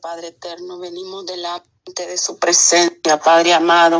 Padre eterno, venimos delante de su presencia, Padre amado,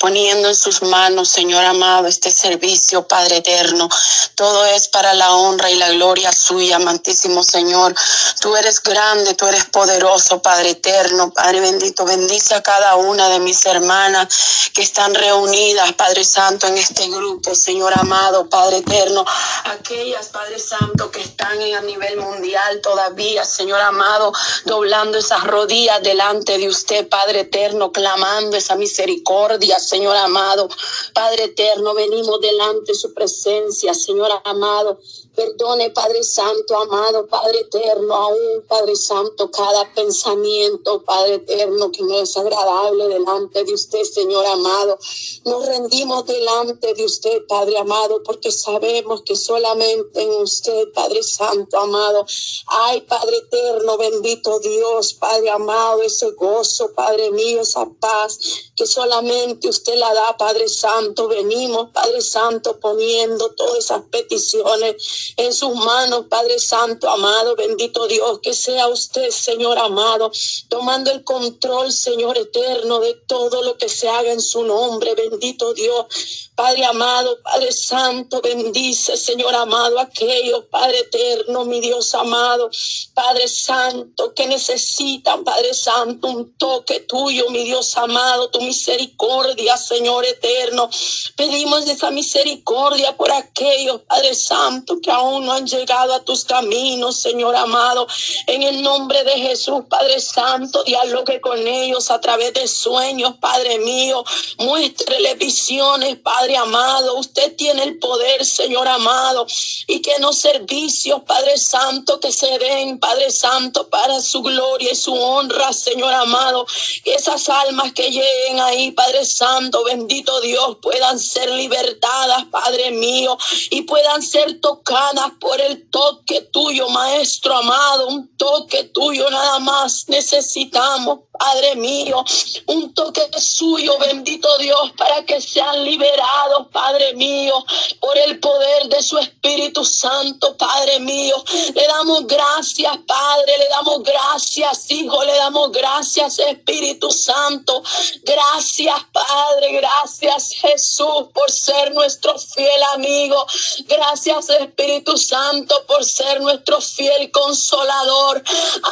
poniendo en sus manos, Señor amado, este servicio, Padre eterno. Todo es para la honra y la gloria suya, amantísimo Señor. Tú eres grande, tú eres poderoso, Padre eterno, Padre bendito. Bendice a cada una de mis hermanas que están reunidas, Padre Santo, en este grupo, Señor amado, Padre eterno. Aquellas, Padre Santo, que están a nivel mundial todavía, Señor amado, doblando esas rodillas delante de usted, Padre eterno, clamando esa misericordia, Señor amado. Padre eterno, venimos delante de su presencia, Señor amado. Perdone, Padre Santo, amado, Padre eterno, aún, Padre Santo, cada pensamiento, Padre eterno, que no es agradable delante de usted, Señor amado. Nos rendimos delante de usted, Padre amado, porque sabemos que solamente en usted, Padre Santo, amado, hay, Padre eterno, bendito Dios, Padre amado, ese gozo, Padre mío, esa paz que solamente usted la da, Padre Santo. Venimos, Padre Santo, poniendo todas esas peticiones en sus manos, Padre Santo, amado, bendito Dios, que sea usted, Señor amado, tomando el control, Señor eterno, de todo lo que se haga en su nombre, bendito Dios. Padre amado, Padre Santo, bendice, Señor amado, aquellos, Padre eterno, mi Dios amado, Padre Santo, que necesitan, Padre Santo, un toque tuyo, mi Dios amado, tu misericordia, Señor eterno. Pedimos esa misericordia por aquellos, Padre Santo, que aún no han llegado a tus caminos, Señor amado. En el nombre de Jesús, Padre Santo, dialogue con ellos a través de sueños, Padre mío. Muéstrele visiones, Padre amado. Usted tiene el poder, Señor amado. Y que los servicios, Padre Santo, que se den, Padre Santo, para su gloria y su honra, Señor amado. Que esas almas que lleguen ahí, Padre Santo, bendito Dios, puedan ser libertadas, Padre mío, y puedan ser tocadas por el toque tuyo, Maestro amado, un toque tuyo nada más necesitamos, Padre mío, un toque suyo, bendito Dios, para que sean liberados, Padre mío, por el poder de su Espíritu Santo, Padre mío. Le damos gracias, Padre, le damos gracias, Hijo, le damos gracias, Espíritu Santo. Gracias, Padre, gracias, Jesús, por ser nuestro fiel amigo. Gracias, Espíritu Santo, por ser nuestro fiel consolador.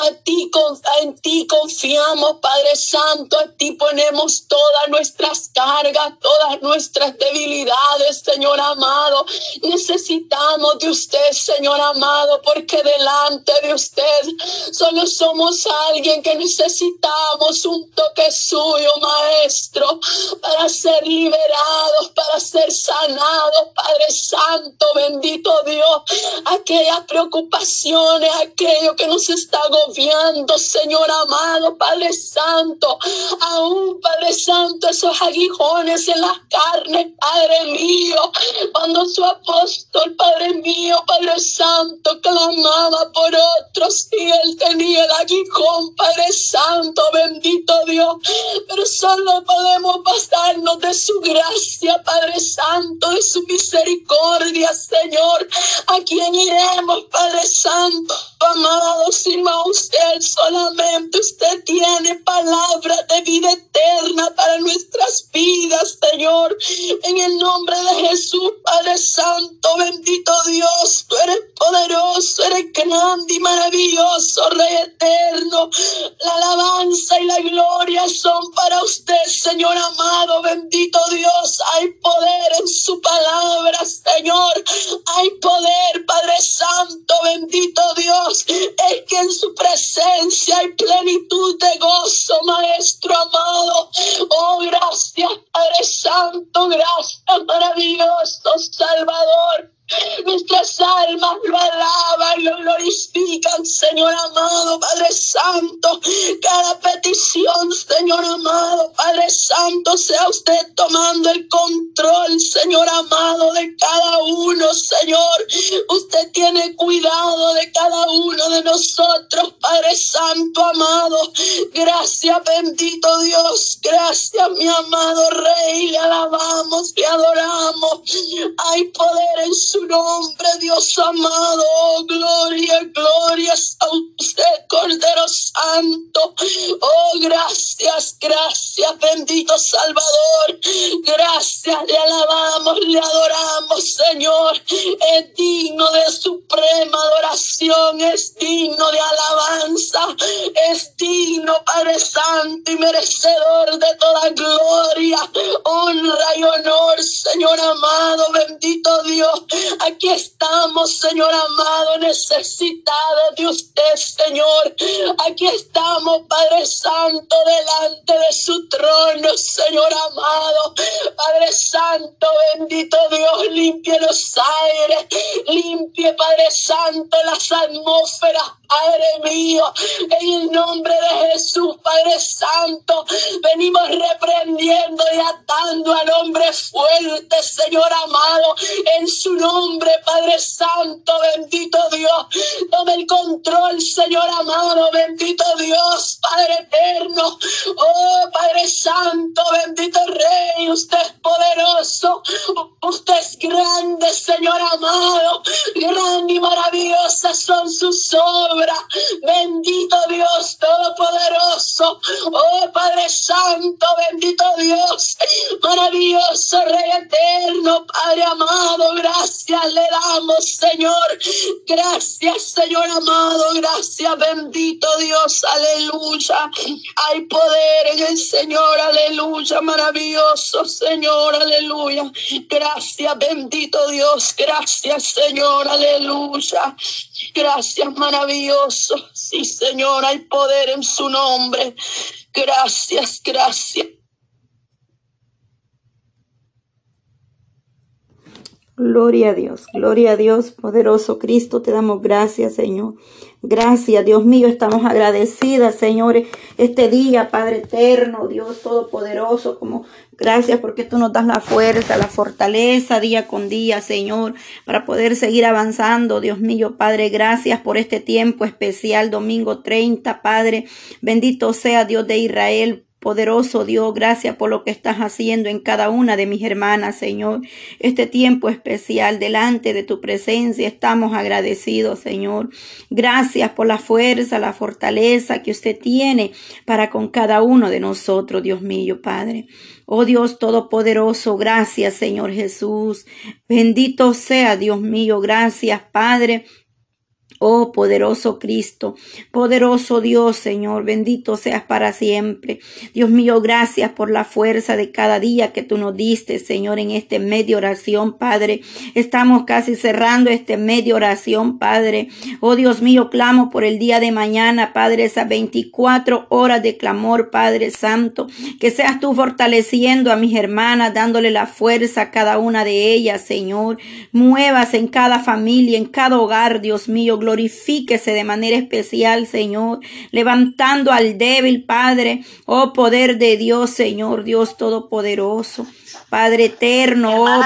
A ti, en ti confiamos, Padre Santo, a ti ponemos todas nuestras cargas, todas nuestras debilidades, Señor amado. Necesitamos de usted, Señor amado, porque delante de usted solo somos alguien que necesitamos un toque suyo, Maestro, para ser liberados, para ser sanados, Padre Santo, bendito Dios. Aquellas preocupaciones, aquello que nos está agobiando, Señor amado, Padre Santo, aún Padre Santo, esos aguijones en las carnes, Padre mío, cuando su apóstol, Padre mío, Padre Santo, clamaba por otros y él tenía el aguijón, Padre Santo, bendito Dios, pero solo podemos basarnos de su gracia, Padre Santo, de su misericordia, Señor, a quien iremos, Padre Santo, amado, sino usted solamente, usted tiene palabra de vida eterna para nuestras vidas, Señor. En el nombre de Jesús, Padre Santo, bendito Dios, tú eres poderoso, eres grande y maravilloso, Rey eterno. La alabanza y la gloria son para usted, Señor amado, bendito Dios. Hay poder en su palabra, Señor. Hay poder, Padre Santo, bendito Dios. Es que en su presencia hay plenitud de gozo, Maestro amado. Oh, gracias, Padre Santo, gracias, maravilloso Salvador. Nuestras almas lo alaban, lo glorifican, Señor amado, Padre Santo. Cada petición, Señor amado, Padre Santo, sea usted tomando el control, Señor amado, de cada uno, Señor. Usted tiene cuidado de cada uno de nosotros, Padre Santo amado. Gracias, bendito Dios. Gracias, mi amado Rey. Le alabamos, le adoramos. Hay poder en su nombre, Dios amado. Gloria, gloria a usted, Cordero Santo. Oh, gracias, gracias, bendito Salvador. Gracias, le alabamos, le adoramos, Señor. Es digno de suprema adoración, es digno de alabanza, es digno, Padre Santo y merecedor de toda gloria, honra y honor, Señor amado, bendito Dios. Aquí estamos, Señor amado, necesitados de usted, Señor. Aquí estamos, Padre Santo, delante de su trono, Señor amado. Padre Santo, bendito Dios, limpie los aires, limpie, Padre Santo, las atmósferas, Padre mío, en el nombre de Jesús, Padre Santo, venimos reprendiendo y atando al hombre fuerte, Señor amado, en su nombre, Padre Santo, bendito Dios, tome el control, Señor amado, bendito Dios, Padre eterno, oh Padre Santo, bendito Rey, usted Señor amado, grande y maravillosas son sus obras. Bendito Dios Todopoderoso. Oh Padre Santo, bendito Dios. Maravilloso Rey Eterno, Padre amado. Gracias le damos, Señor. Gracias, Señor amado. Gracias, bendito Dios. Aleluya. Hay poder en el Señor. Aleluya. Maravilloso, Señor. Aleluya. Gracias, bendito Dios. Gracias, Señor. Aleluya. Gracias, maravilloso. Sí, Señor, hay poder en su nombre. Gracias, gracias. Gloria a Dios, gloria a Dios, poderoso Cristo, te damos gracias, Señor. Gracias, Dios mío, estamos agradecidas, Señor, este día, Padre eterno, Dios todopoderoso, como gracias porque tú nos das la fuerza, la fortaleza día con día, Señor, para poder seguir avanzando, Dios mío, Padre, gracias por este tiempo especial, domingo 30, Padre, bendito sea Dios de Israel, Poderoso Dios, gracias por lo que estás haciendo en cada una de mis hermanas, Señor. Este tiempo especial delante de tu presencia estamos agradecidos, Señor. Gracias por la fuerza, la fortaleza que usted tiene para con cada uno de nosotros, Dios mío, Padre. Oh Dios Todopoderoso, gracias, Señor Jesús. Bendito sea, Dios mío, gracias, Padre Oh poderoso Cristo, poderoso Dios, Señor, bendito seas para siempre. Dios mío, gracias por la fuerza de cada día que tú nos diste, Señor, en este medio oración, Padre. Estamos casi cerrando este medio oración, Padre. Oh Dios mío, clamo por el día de mañana, Padre, esas 24 horas de clamor, Padre Santo. Que seas tú fortaleciendo a mis hermanas, dándole la fuerza a cada una de ellas, Señor. Muevas en cada familia, en cada hogar, Dios mío glorifíquese de manera especial, Señor, levantando al débil, Padre, oh poder de Dios, Señor, Dios Todopoderoso. Padre eterno, oh,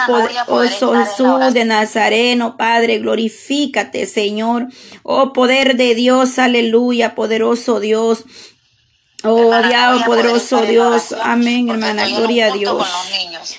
oh Jesús de Nazareno, Padre, glorifícate, Señor. Oh poder de Dios, aleluya, poderoso Dios. Oh, Dios, poderoso Dios. Amén, hermana. Gloria a Dios.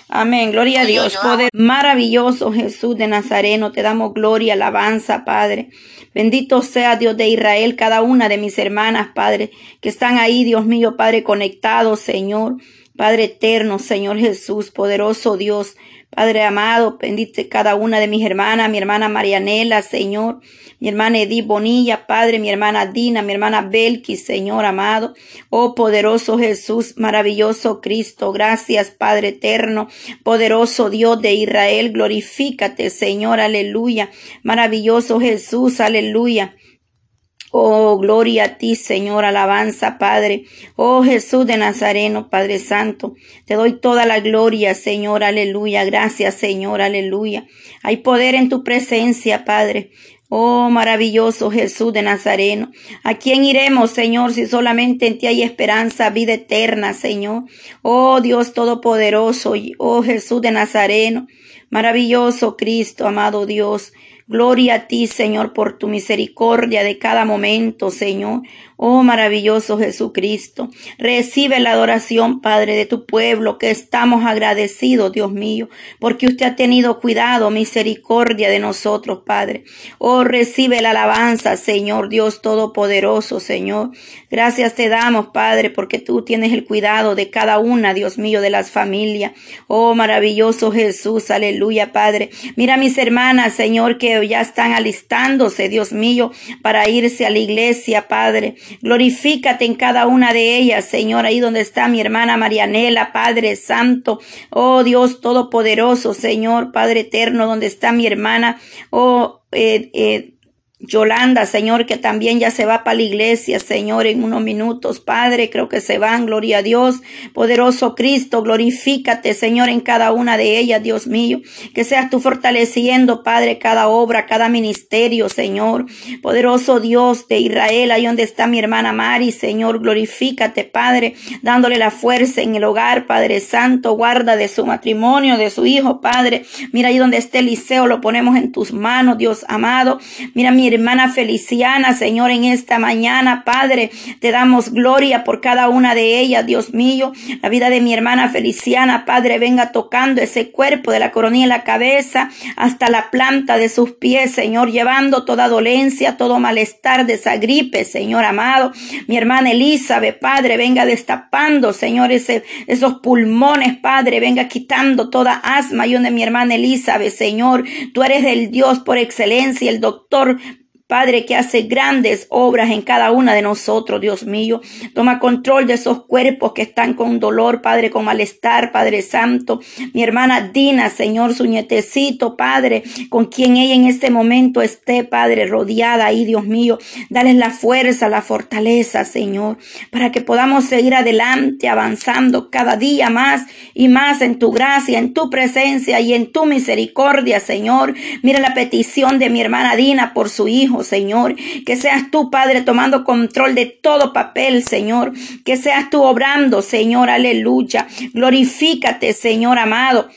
Amén. Gloria a Dios. Poder maravilloso Jesús de Nazareno. Te damos gloria, alabanza, Padre. Bendito sea Dios de Israel, cada una de mis hermanas, Padre, que están ahí, Dios mío, Padre, conectados, Señor. Padre eterno, Señor Jesús, poderoso Dios. Padre amado, bendite cada una de mis hermanas, mi hermana Marianela, Señor, mi hermana Edith Bonilla, Padre, mi hermana Dina, mi hermana Belki, Señor amado. Oh poderoso Jesús, maravilloso Cristo, gracias Padre eterno, poderoso Dios de Israel, glorifícate, Señor, aleluya. Maravilloso Jesús, aleluya. Oh, gloria a ti, Señor, alabanza, Padre. Oh, Jesús de Nazareno, Padre Santo. Te doy toda la gloria, Señor, aleluya. Gracias, Señor, aleluya. Hay poder en tu presencia, Padre. Oh, maravilloso Jesús de Nazareno. ¿A quién iremos, Señor, si solamente en ti hay esperanza, vida eterna, Señor? Oh, Dios Todopoderoso. Oh, Jesús de Nazareno. Maravilloso Cristo, amado Dios. Gloria a ti, Señor, por tu misericordia de cada momento, Señor. Oh maravilloso Jesucristo, recibe la adoración, Padre, de tu pueblo, que estamos agradecidos, Dios mío, porque usted ha tenido cuidado, misericordia de nosotros, Padre. Oh, recibe la alabanza, Señor Dios Todopoderoso, Señor. Gracias te damos, Padre, porque tú tienes el cuidado de cada una, Dios mío, de las familias. Oh, maravilloso Jesús, aleluya, Padre. Mira mis hermanas, Señor, que ya están alistándose, Dios mío, para irse a la iglesia, Padre. Glorifícate en cada una de ellas, Señor, ahí donde está mi hermana Marianela, Padre Santo. Oh Dios Todopoderoso, Señor, Padre Eterno, donde está mi hermana. Oh, eh, eh, Yolanda, Señor, que también ya se va para la iglesia, Señor, en unos minutos. Padre, creo que se van, gloria a Dios. Poderoso Cristo, glorifícate, Señor, en cada una de ellas, Dios mío. Que seas tú fortaleciendo, Padre, cada obra, cada ministerio, Señor. Poderoso Dios de Israel, ahí donde está mi hermana Mari, Señor, glorifícate, Padre, dándole la fuerza en el hogar, Padre Santo, guarda de su matrimonio, de su hijo, Padre. Mira ahí donde esté Eliseo, lo ponemos en tus manos, Dios amado. Mira mi hermana Feliciana, Señor, en esta mañana, Padre, te damos gloria por cada una de ellas, Dios mío. La vida de mi hermana Feliciana, Padre, venga tocando ese cuerpo de la coronilla en la cabeza hasta la planta de sus pies, Señor, llevando toda dolencia, todo malestar de esa gripe, Señor amado. Mi hermana Elizabeth, Padre, venga destapando, Señor, ese, esos pulmones, Padre, venga quitando toda asma. Y donde mi hermana Elizabeth, Señor, tú eres el Dios por excelencia, el doctor Padre, que hace grandes obras en cada una de nosotros, Dios mío. Toma control de esos cuerpos que están con dolor, Padre, con malestar, Padre Santo. Mi hermana Dina, Señor, su nietecito, Padre, con quien ella en este momento esté, Padre, rodeada ahí, Dios mío. Dale la fuerza, la fortaleza, Señor, para que podamos seguir adelante, avanzando cada día más y más en tu gracia, en tu presencia y en tu misericordia, Señor. Mira la petición de mi hermana Dina por su hijo. Señor. Que seas tú, Padre, tomando control de todo papel, Señor. Que seas tú obrando, Señor. Aleluya. Glorifícate, Señor amado.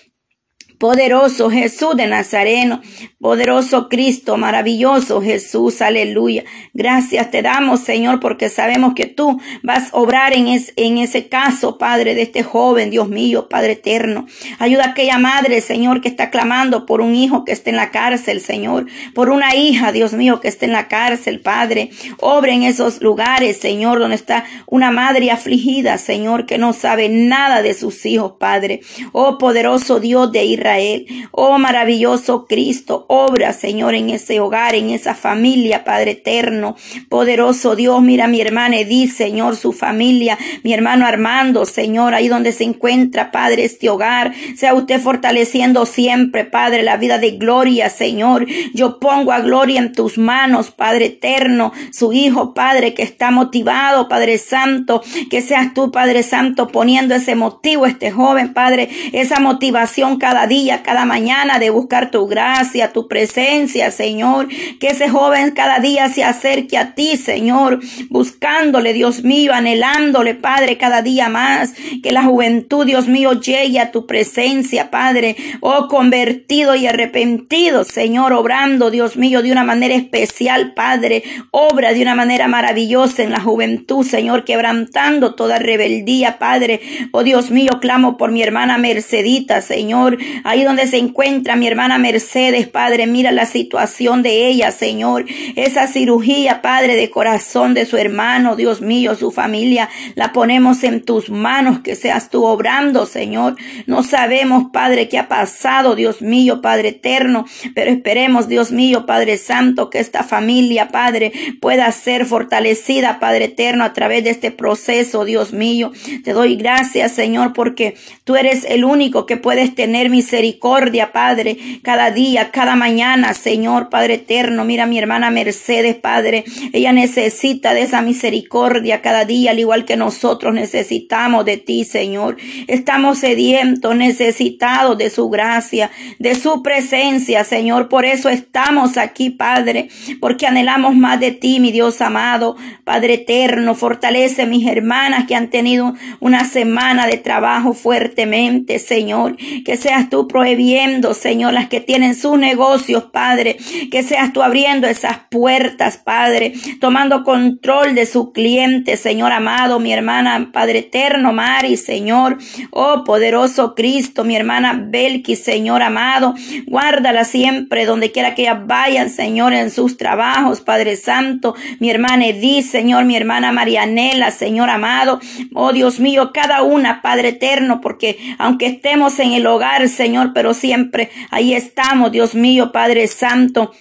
Poderoso Jesús de Nazareno, poderoso Cristo, maravilloso Jesús, aleluya. Gracias te damos, Señor, porque sabemos que tú vas a obrar en, en ese caso, Padre, de este joven, Dios mío, Padre eterno. Ayuda a aquella madre, Señor, que está clamando por un hijo que esté en la cárcel, Señor, por una hija, Dios mío, que esté en la cárcel, Padre. Obre en esos lugares, Señor, donde está una madre afligida, Señor, que no sabe nada de sus hijos, Padre. Oh, poderoso Dios de Israel él, Oh maravilloso Cristo, obra Señor en ese hogar, en esa familia, Padre eterno. Poderoso Dios, mira mi hermana Edith, Señor, su familia, mi hermano Armando, Señor, ahí donde se encuentra, Padre, este hogar. Sea usted fortaleciendo siempre, Padre, la vida de gloria, Señor. Yo pongo a gloria en tus manos, Padre eterno, su hijo, Padre, que está motivado, Padre Santo, que seas tú, Padre Santo, poniendo ese motivo este joven, Padre, esa motivación cada día cada mañana de buscar tu gracia, tu presencia, Señor. Que ese joven cada día se acerque a ti, Señor, buscándole, Dios mío, anhelándole, Padre, cada día más. Que la juventud, Dios mío, llegue a tu presencia, Padre. Oh, convertido y arrepentido, Señor, obrando, Dios mío, de una manera especial, Padre. Obra de una manera maravillosa en la juventud, Señor, quebrantando toda rebeldía, Padre. Oh, Dios mío, clamo por mi hermana Mercedita, Señor. Ahí donde se encuentra mi hermana Mercedes, Padre, mira la situación de ella, Señor. Esa cirugía, Padre, de corazón de su hermano, Dios mío, su familia, la ponemos en tus manos, que seas tú obrando, Señor. No sabemos, Padre, qué ha pasado, Dios mío, Padre eterno, pero esperemos, Dios mío, Padre Santo, que esta familia, Padre, pueda ser fortalecida, Padre eterno, a través de este proceso, Dios mío. Te doy gracias, Señor, porque tú eres el único que puedes tener misericordia misericordia, Padre, cada día, cada mañana, Señor, Padre eterno. Mira mi hermana Mercedes, Padre. Ella necesita de esa misericordia cada día, al igual que nosotros necesitamos de ti, Señor. Estamos sedientos, necesitados de su gracia, de su presencia, Señor. Por eso estamos aquí, Padre, porque anhelamos más de ti, mi Dios amado, Padre eterno. Fortalece mis hermanas que han tenido una semana de trabajo fuertemente, Señor. Que seas tú, prohibiendo, Señor, las que tienen sus negocios, Padre, que seas tú abriendo esas puertas, Padre, tomando control de su cliente, Señor amado, mi hermana, Padre eterno, Mari, Señor, oh poderoso Cristo, mi hermana Belki, Señor amado, guárdala siempre donde quiera que ellas vayan, Señor, en sus trabajos, Padre Santo, mi hermana Edith, Señor, mi hermana Marianela, Señor amado, oh Dios mío, cada una, Padre eterno, porque aunque estemos en el hogar, Señor, pero siempre ahí estamos, Dios mío, Padre Santo,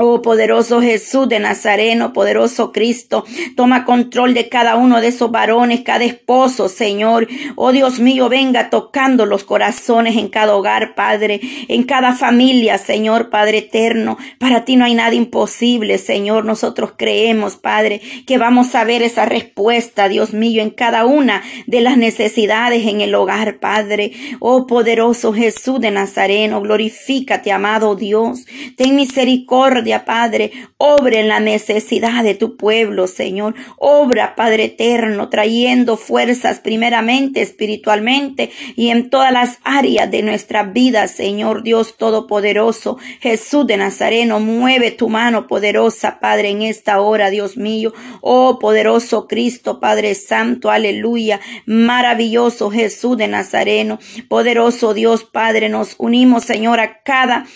Oh poderoso Jesús de Nazareno, poderoso Cristo, toma control de cada uno de esos varones, cada esposo, Señor. Oh Dios mío, venga tocando los corazones en cada hogar, Padre, en cada familia, Señor, Padre eterno. Para ti no hay nada imposible, Señor. Nosotros creemos, Padre, que vamos a ver esa respuesta, Dios mío, en cada una de las necesidades en el hogar, Padre. Oh poderoso Jesús de Nazareno, glorifícate, amado Dios. Ten misericordia Padre. Obra en la necesidad de tu pueblo, Señor. Obra, Padre eterno, trayendo fuerzas primeramente espiritualmente y en todas las áreas de nuestra vida, Señor Dios Todopoderoso. Jesús de Nazareno, mueve tu mano poderosa, Padre, en esta hora, Dios mío. Oh, poderoso Cristo, Padre Santo, aleluya. Maravilloso Jesús de Nazareno. Poderoso Dios, Padre, nos unimos, Señor, a cada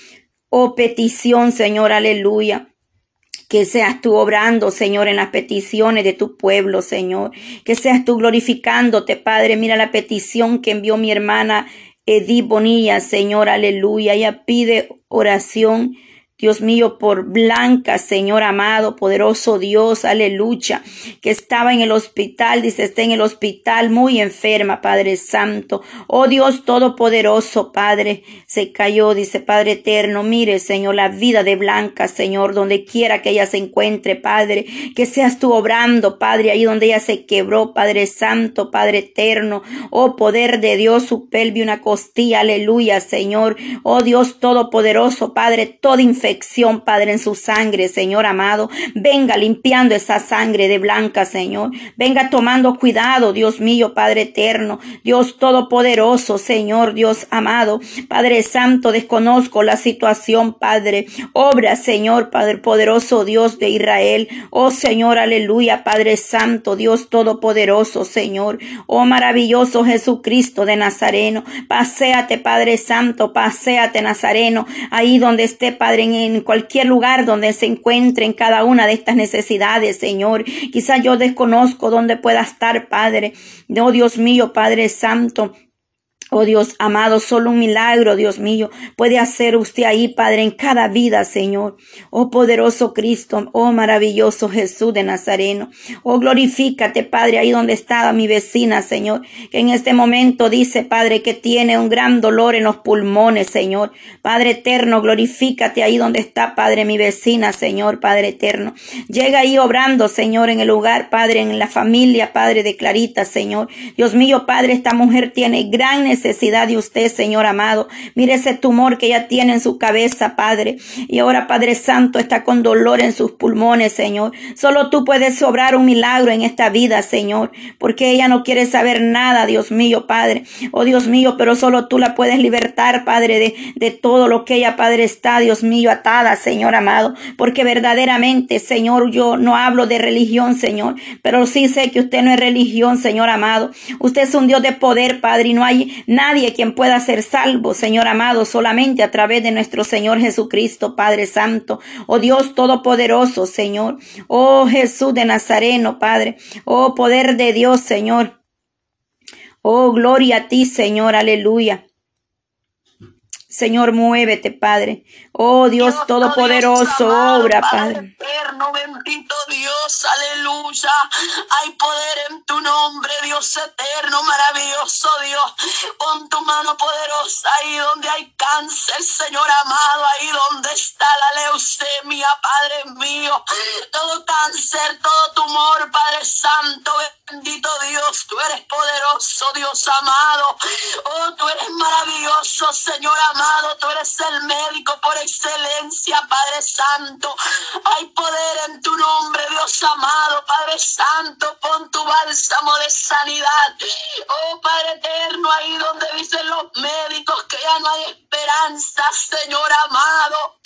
oh petición, Señor, aleluya. Que seas tú obrando, Señor, en las peticiones de tu pueblo, Señor. Que seas tú glorificándote, Padre. Mira la petición que envió mi hermana Edith Bonilla, Señor, aleluya. Ella pide oración Dios mío, por Blanca, Señor amado, poderoso Dios, aleluya, que estaba en el hospital, dice, está en el hospital muy enferma, Padre Santo. Oh Dios Todopoderoso, Padre, se cayó, dice Padre Eterno, mire, Señor, la vida de Blanca, Señor, donde quiera que ella se encuentre, Padre, que seas tú obrando, Padre, ahí donde ella se quebró, Padre Santo, Padre Eterno, oh poder de Dios, su pelve, una costilla, aleluya, Señor, oh Dios Todopoderoso, Padre, toda infección Padre, en su sangre, Señor amado. Venga limpiando esa sangre de blanca, Señor. Venga tomando cuidado, Dios mío, Padre eterno, Dios todopoderoso, Señor, Dios amado. Padre Santo, desconozco la situación, Padre. Obra, Señor, Padre poderoso, Dios de Israel. Oh Señor, aleluya, Padre Santo, Dios todopoderoso, Señor. Oh maravilloso Jesucristo de Nazareno. Paseate, Padre Santo, paséate, Nazareno, ahí donde esté, Padre, en en cualquier lugar donde se encuentre en cada una de estas necesidades, Señor. Quizá yo desconozco dónde pueda estar, Padre. Oh Dios mío, Padre Santo. Oh Dios amado, solo un milagro, Dios mío, puede hacer usted ahí, Padre, en cada vida, Señor. Oh poderoso Cristo, oh maravilloso Jesús de Nazareno. Oh glorifícate, Padre, ahí donde estaba mi vecina, Señor, que en este momento dice, Padre, que tiene un gran dolor en los pulmones, Señor. Padre eterno, glorifícate ahí donde está, Padre, mi vecina, Señor, Padre eterno. Llega ahí obrando, Señor, en el lugar, Padre, en la familia, Padre de Clarita, Señor. Dios mío, Padre, esta mujer tiene gran necesidad necesidad de usted, Señor amado. Mire ese tumor que ella tiene en su cabeza, Padre. Y ahora, Padre Santo, está con dolor en sus pulmones, Señor. Solo tú puedes sobrar un milagro en esta vida, Señor. Porque ella no quiere saber nada, Dios mío, Padre. Oh Dios mío, pero solo tú la puedes libertar, Padre, de, de todo lo que ella, Padre, está, Dios mío, atada, Señor amado. Porque verdaderamente, Señor, yo no hablo de religión, Señor. Pero sí sé que usted no es religión, Señor amado. Usted es un Dios de poder, Padre, y no hay Nadie quien pueda ser salvo, Señor amado, solamente a través de nuestro Señor Jesucristo, Padre Santo. Oh Dios Todopoderoso, Señor. Oh Jesús de Nazareno, Padre. Oh poder de Dios, Señor. Oh gloria a ti, Señor. Aleluya. Señor, muévete, Padre. Oh Dios, Todopoderoso, obra, Padre. Bendito Dios, aleluya. Hay poder en tu nombre, Dios eterno, maravilloso Dios. Pon tu mano poderosa ahí donde hay cáncer, Señor amado, ahí donde está la leucemia, Padre mío. Todo cáncer, todo tumor, Padre Santo, Bendito Dios, tú eres poderoso, Dios amado. Oh, tú eres maravilloso, Señor amado. Tú eres el médico por excelencia, Padre Santo. Hay poder en tu nombre, Dios amado, Padre Santo. Pon tu bálsamo de sanidad. Oh, Padre eterno, ahí donde dicen los médicos que ya no hay esperanza, Señor amado.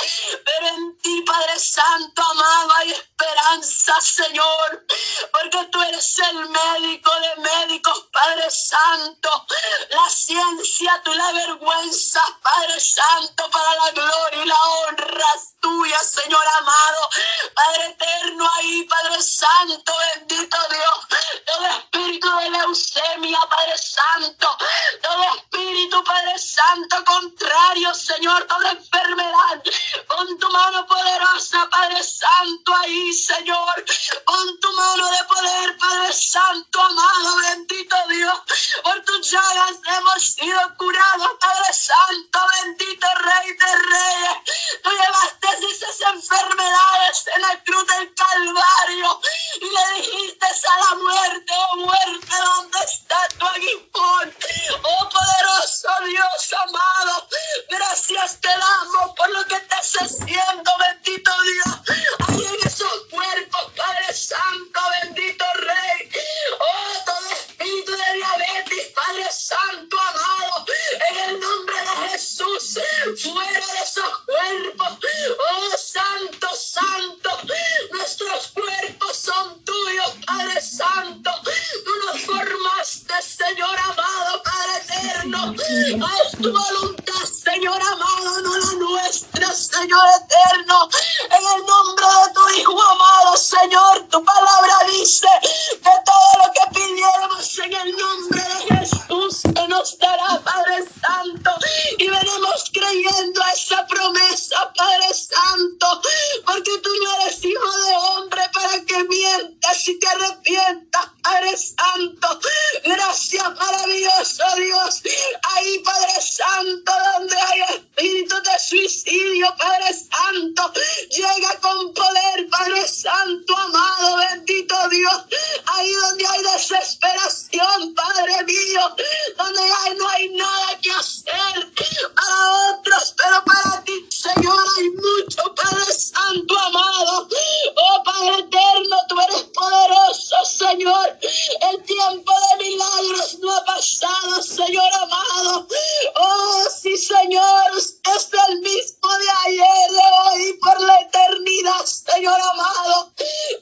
Pero en ti, Padre Santo, amado, hay esperanza, Señor. Porque tú eres el médico de médicos, Padre Santo. La ciencia, tú la vergüenza, Padre Santo, para la gloria y la honra tuya, Señor amado. Padre eterno ahí, Padre Santo, bendito Dios. Todo espíritu de leucemia, Padre Santo. Todo espíritu, Padre Santo, contrario, Señor, toda enfermedad. Con tu mano poderosa, Padre Santo, ahí, Señor. Con tu mano de poder, Padre Santo, amado, bendito Dios. Por tus llagas hemos sido curados, Padre Santo, bendito Rey de Reyes. Tú llevaste esas enfermedades en la cruz del Calvario y le dijiste a la muerte, oh muerte, ¿dónde está tu aguijón? Oh poderoso Dios amado, gracias te damos por lo que estás haciendo, bendito arrepientas, Padre Santo. Gracias, maravilloso Dios. Ahí, Padre Santo, donde hay espíritu de suicidio, Padre Santo, llega con poder, Padre Santo, amado, bendito Dios. Ahí donde hay desesperación, Padre mío, donde hay, no hay nada que hacer para otros, pero para ti, Señor, hay mucho, Padre Santo, amado. Oh, Padre eterno, tú eres poderoso, Señor. El tiempo de milagros no ha pasado, Señor amado. Oh, sí, Señor, es el mismo de ayer, de hoy, por la eternidad, Señor amado.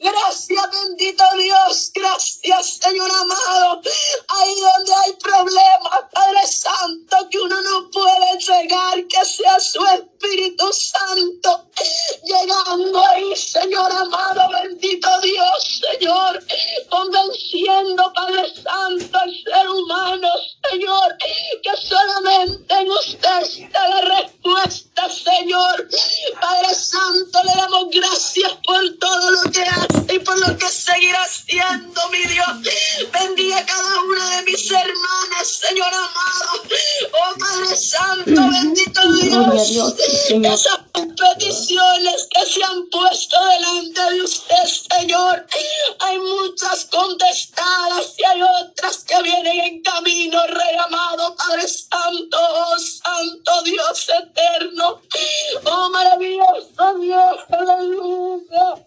Gracias, bendito Dios. Gracias, Señor amado. Ahí donde hay problemas, Padre Santo, que uno no puede llegar, que sea su Espíritu Santo. Llegando ahí, Señor amado, bendito Dios, Señor. Convenciendo, Padre Santo, al ser humano, Señor, que solamente en usted está la respuesta, Señor. Padre Santo, le damos gracias por todo lo que hace y por lo que seguirá haciendo, mi Dios. Bendiga a cada una de mis hermanas, Señor amado. Oh Padre Santo, bendito Gloria a Dios. Dios, sí, Señor. Esas peticiones que se han puesto delante de usted, Señor. Hay muchas contestadas y hay otras que vienen en camino, Rey amado, Padre Santo, oh Santo Dios eterno. Oh maravilloso Dios, aleluya.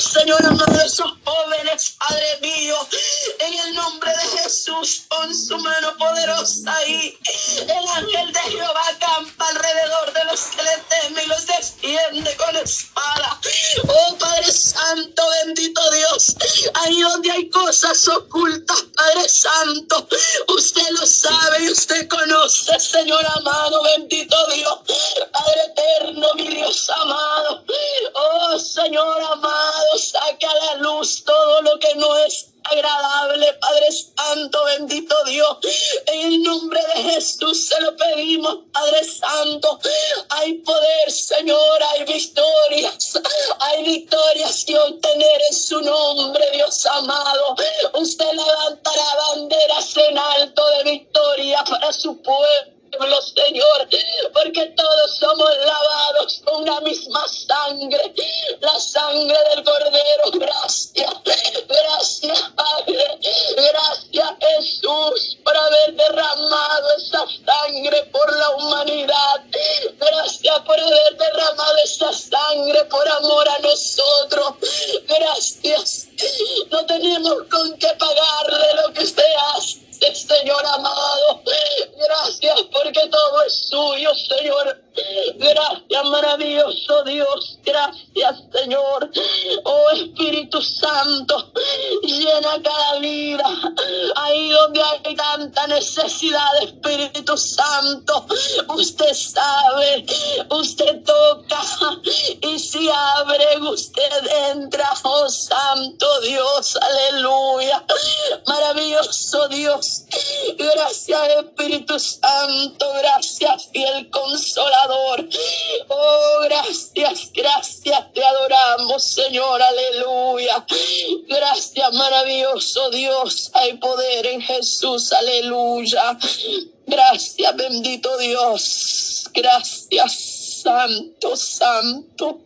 Señor amado, esos jóvenes, Padre mío. En el nombre de Jesús, con su mano poderosa ahí. El ángel de Jehová campa alrededor de los que le temen y los defiende con espada. Oh Padre Santo, bendito donde hay cosas ocultas, Padre Santo. Usted lo sabe y usted conoce, Señor amado, bendito Dios. Padre eterno, mi Dios amado. Oh Señor amado, todos somos lavados con una misma sangre, la sangre del Cordero. Gracias, gracias, Padre, gracias, Jesús, por haber derramado esa sangre por la humanidad. Gracias por haber derramado esa sangre por amor a nosotros. Gracias. No tenemos con qué pagarle lo que usted hace. Señor amado. Gracias porque todo es suyo, Señor. Gracias, maravilloso Dios. Gracias, Señor. Oh Espíritu Santo, llena cada vida. Ahí donde hay tanta necesidad, Espíritu Santo. Usted sabe, usted toca. Y si abre, usted entra. Oh Santo Dios, aleluya. Maravilloso Dios. Gracias, Espíritu Santo. Gracias, fiel consolador. Oh, gracias, gracias, te adoramos, Señor, aleluya. Gracias, maravilloso Dios. Hay poder en Jesús, aleluya. Gracias, bendito Dios. Gracias, Santo, Santo.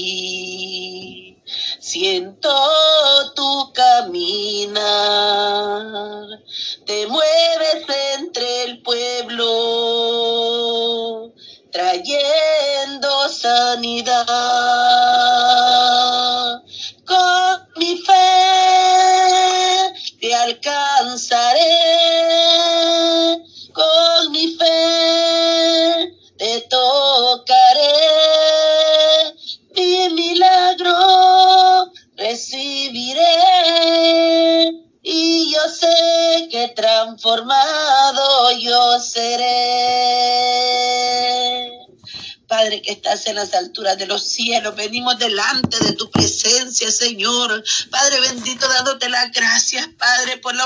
Que estás en las alturas de los cielos, venimos delante de tu presencia, Señor. Padre bendito, dándote las gracias, Padre, por la